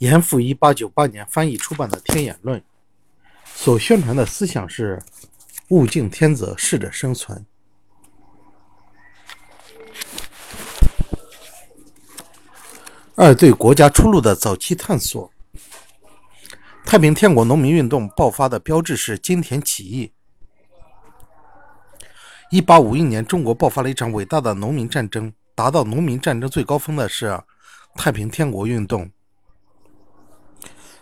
严复一八九八年翻译出版的《天演论》，所宣传的思想是“物竞天择，适者生存”。二对国家出路的早期探索。太平天国农民运动爆发的标志是金田起义。一八五一年，中国爆发了一场伟大的农民战争，达到农民战争最高峰的是太平天国运动。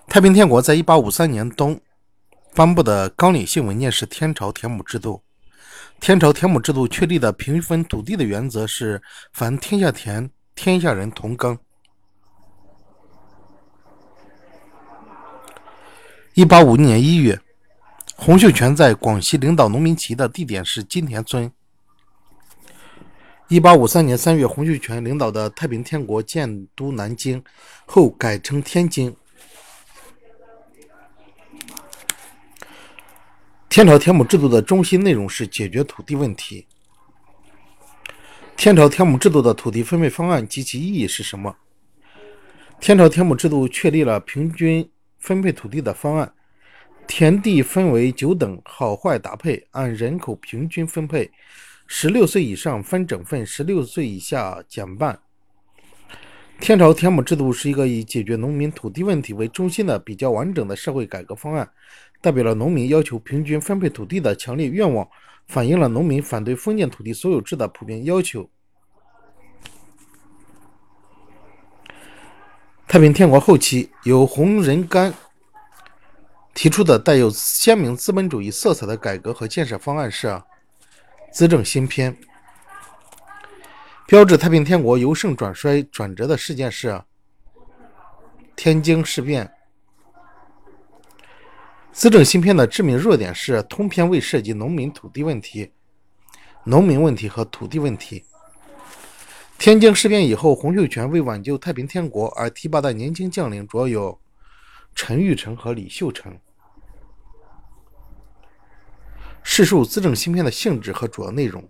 太平天国在一八五三年冬颁布的纲领性文件是天朝田亩制度。天朝田亩制度确立的平分土地的原则是：凡天下田，天下人同耕。一八五一年一月，洪秀全在广西领导农民起义的地点是金田村。一八五三年三月，洪秀全领导的太平天国建都南京，后改称天津。天朝田亩制度的中心内容是解决土地问题。天朝田亩制度的土地分配方案及其意义是什么？天朝田亩制度确立了平均。分配土地的方案，田地分为九等，好坏搭配，按人口平均分配。十六岁以上分整份，十六岁以下减半。天朝田亩制度是一个以解决农民土地问题为中心的比较完整的社会改革方案，代表了农民要求平均分配土地的强烈愿望，反映了农民反对封建土地所有制的普遍要求。太平天国后期，由洪仁玕提出的带有鲜明资本主义色彩的改革和建设方案是“资政新篇”。标志太平天国由盛转衰转折的事件是天津事变。资政新篇的致命弱点是通篇未涉及农民土地问题、农民问题和土地问题。天津事变以后，洪秀全为挽救太平天国而提拔的年轻将领主要有陈玉成和李秀成。试述资政新篇的性质和主要内容。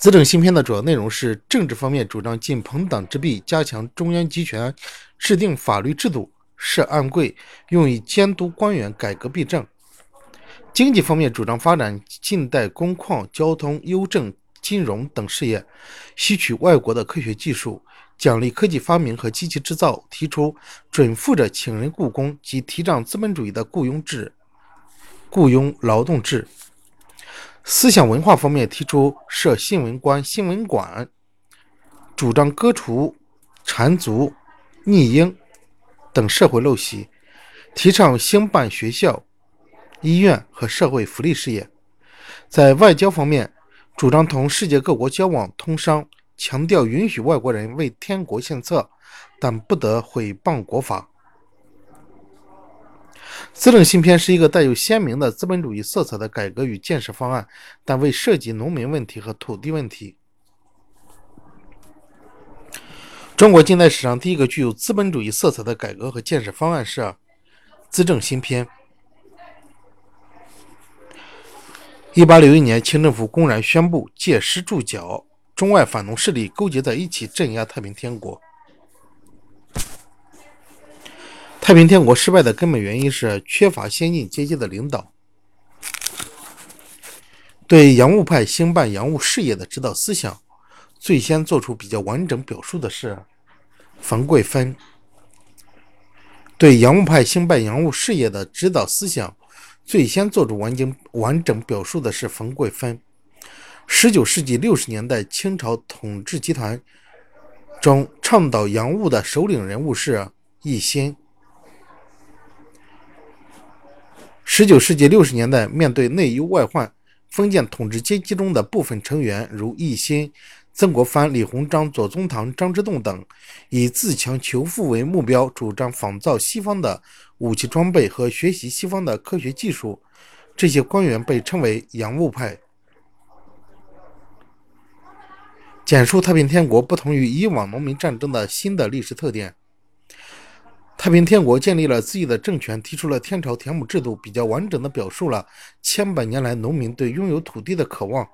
资政新篇的主要内容是政治方面主张尽朋党之弊，加强中央集权，制定法律制度，设案柜，用以监督官员，改革弊政；经济方面主张发展近代工矿、交通、邮政。金融等事业，吸取外国的科学技术，奖励科技发明和机器制造，提出准富者请人雇工及提倡资本主义的雇佣制、雇佣劳动制。思想文化方面，提出设新闻官、新闻馆，主张割除缠足、逆婴等社会陋习，提倡兴办学校、医院和社会福利事业。在外交方面，主张同世界各国交往通商，强调允许外国人为天国献策，但不得毁谤国法。资政新篇是一个带有鲜明的资本主义色彩的改革与建设方案，但未涉及农民问题和土地问题。中国近代史上第一个具有资本主义色彩的改革和建设方案是资政新篇。一八六一年，清政府公然宣布借师助剿，中外反农势力勾结在一起镇压太平天国。太平天国失败的根本原因是缺乏先进阶级的领导。对洋务派兴办洋务事业的指导思想，最先做出比较完整表述的是冯桂芬。对洋务派兴办洋务事业的指导思想。最先做出完整完整表述的是冯桂芬。十九世纪六十年代，清朝统治集团中倡导洋务的首领人物是奕欣。十九世纪六十年代，面对内忧外患，封建统治阶级中的部分成员如奕欣、曾国藩、李鸿章、左宗棠、张之洞等，以自强求富为目标，主张仿造西方的武器装备和学习西方的科学技术。这些官员被称为洋务派。简述太平天国不同于以往农民战争的新的历史特点。太平天国建立了自己的政权，提出了天朝田亩制度，比较完整的表述了千百年来农民对拥有土地的渴望。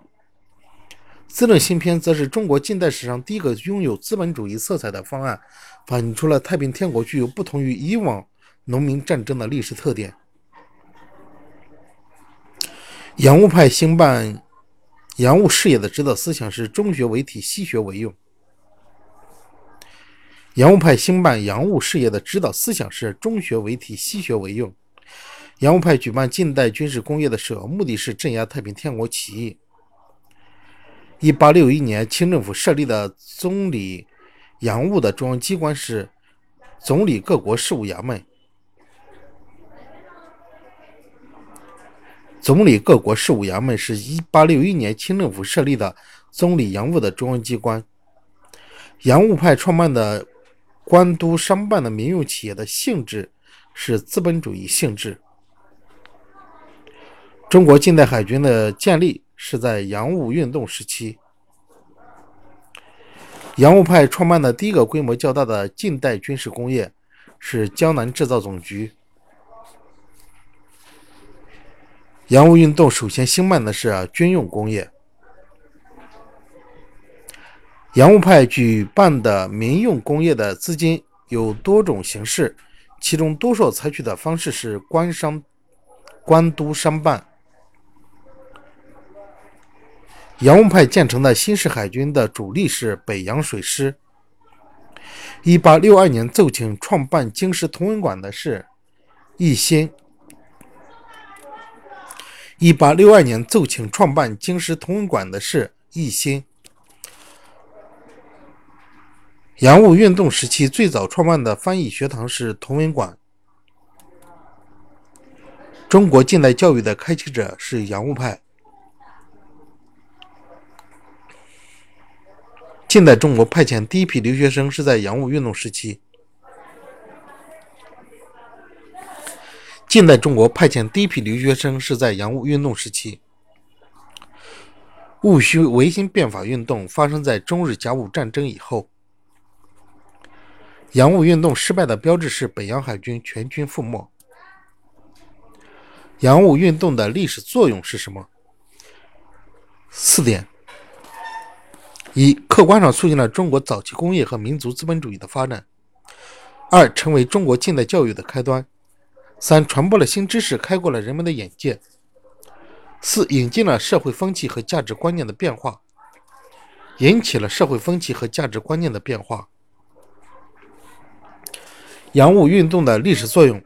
资政新篇则是中国近代史上第一个拥有资本主义色彩的方案，反映出了太平天国具有不同于以往农民战争的历史特点。洋务派兴办洋务事业的指导思想是中学为体，西学为用。洋务派兴办洋务事业的指导思想是中学为体，西学为用。洋务派举办近代军事工业的首要目的是镇压太平天国起义。一八六一年，清政府设立的总理洋务的中央机关是总理各国事务衙门。总理各国事务衙门是一八六一年清政府设立的总理洋务的中央机关。洋务派创办的。官督商办的民用企业的性质是资本主义性质。中国近代海军的建立是在洋务运动时期。洋务派创办的第一个规模较大的近代军事工业是江南制造总局。洋务运动首先兴办的是军用工业。洋务派举办的民用工业的资金有多种形式，其中多数采取的方式是官商、官督商办。洋务派建成的新式海军的主力是北洋水师。一八六二年奏请创办京师同文馆的是奕欣。一八六二年奏请创办京师同文馆的是奕欣。洋务运动时期最早创办的翻译学堂是同文馆。中国近代教育的开启者是洋务派。近代中国派遣第一批留学生是在洋务运动时期。近代中国派遣第一批留学生是在洋务运动时期。戊戌维新变法运动发生在中日甲午战争以后。洋务运动失败的标志是北洋海军全军覆没。洋务运动的历史作用是什么？四点：一、客观上促进了中国早期工业和民族资本主义的发展；二、成为中国近代教育的开端；三、传播了新知识，开阔了人们的眼界；四、引进了社会风气和价值观念的变化，引起了社会风气和价值观念的变化。洋务运动的历史作用：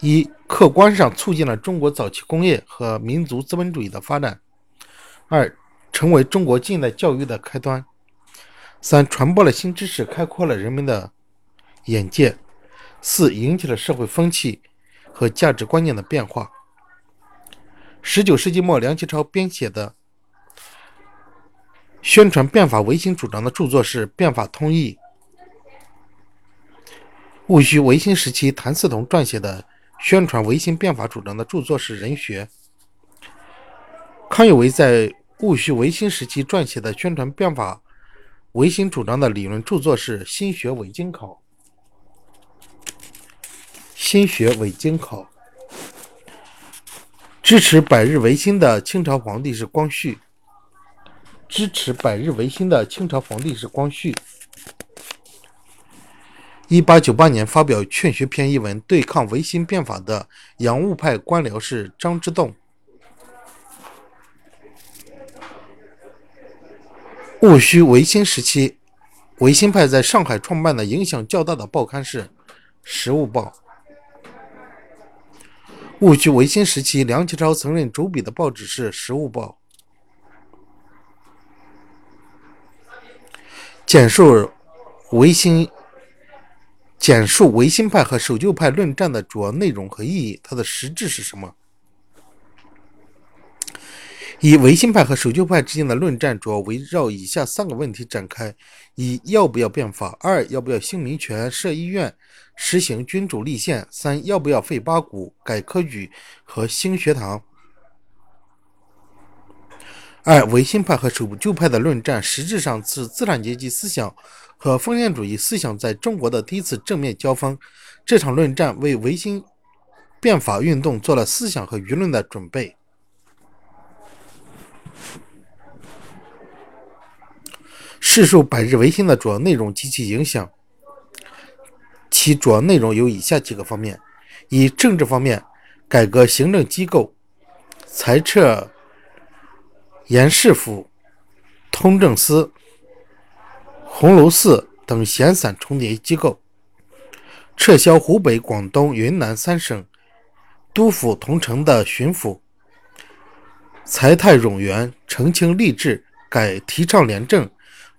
一、客观上促进了中国早期工业和民族资本主义的发展；二、成为中国近代教育的开端；三、传播了新知识，开阔了人们的眼界；四、引起了社会风气和价值观念的变化。十九世纪末，梁启超编写的宣传变法维新主张的著作是《变法通义》。戊戌维新时期，谭嗣同撰写的宣传维新变法主张的著作是《人学》。康有为在戊戌维新时期撰写的宣传变法维新主张的理论著作是《新学伪经考》。新学伪经考支持百日维新的清朝皇帝是光绪。支持百日维新的清朝皇帝是光绪。一八九八年发表《劝学篇》一文，对抗维新变法的洋务派官僚是张之洞。戊戌维新时期，维新派在上海创办的影响较大的报刊是《时务报》。戊戌维新时期，梁启超曾任主笔的报纸是《时务报》。简述维新。简述维新派和守旧派论战的主要内容和意义，它的实质是什么？以维新派和守旧派之间的论战主要围绕以下三个问题展开：一、要不要变法；二、要不要兴民权、设医院、实行君主立宪；三、要不要废八股、改科举和兴学堂。二、维新派和守旧派的论战实质上是资产阶级思想。和封建主义思想在中国的第一次正面交锋，这场论战为维新变法运动做了思想和舆论的准备。世述百日维新的主要内容及其影响，其主要内容有以下几个方面：以政治方面，改革行政机构，裁撤盐市府、通政司、鸿胪寺等闲散重叠机构，撤销湖北、广东、云南三省督府同城的巡抚，裁汰冗员，澄清吏治，改提倡廉政。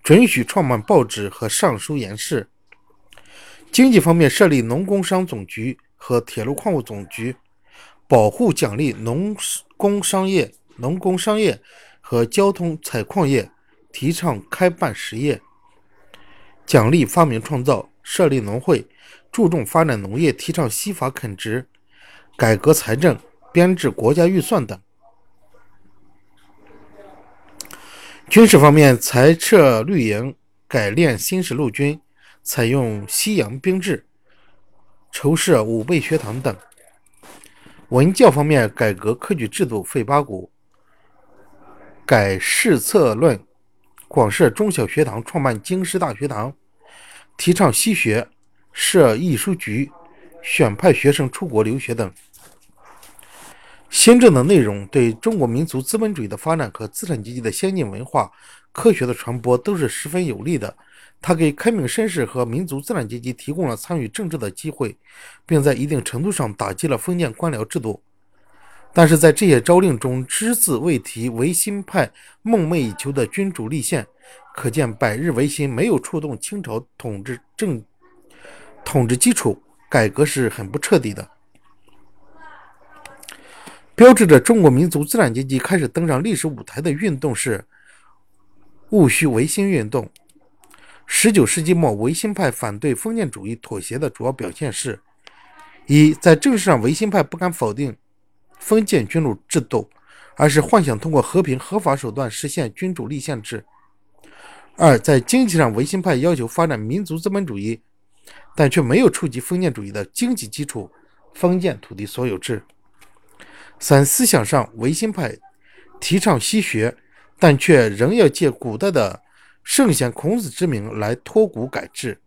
准许创办报纸和上书言事。经济方面，设立农工商总局和铁路矿务总局，保护奖励农工商业、农工商业和交通采矿业，提倡开办实业，奖励发明创造，设立农会，注重发展农业，提倡西法垦殖，改革财政，编制国家预算等。军事方面，裁撤绿营，改练新式陆军，采用西洋兵制，筹设武备学堂等。文教方面，改革科举制度，废八股，改试策论，广设中小学堂，创办京师大学堂，提倡西学，设艺书局，选派学生出国留学等。新政的内容对中国民族资本主义的发展和资产阶级的先进文化、科学的传播都是十分有利的。它给开明绅士和民族资产阶级提供了参与政治的机会，并在一定程度上打击了封建官僚制度。但是在这些诏令中，只字未提维新派梦寐以求的君主立宪，可见百日维新没有触动清朝统治政统治基础，改革是很不彻底的。标志着中国民族资产阶级开始登上历史舞台的运动是戊戌维新运动。十九世纪末，维新派反对封建主义妥协的主要表现是：一，在政治上，维新派不敢否定封建君主制度，而是幻想通过和平合法手段实现君主立宪制；二，在经济上，维新派要求发展民族资本主义，但却没有触及封建主义的经济基础——封建土地所有制。三思想上，维新派提倡西学，但却仍要借古代的圣贤孔子之名来托古改制。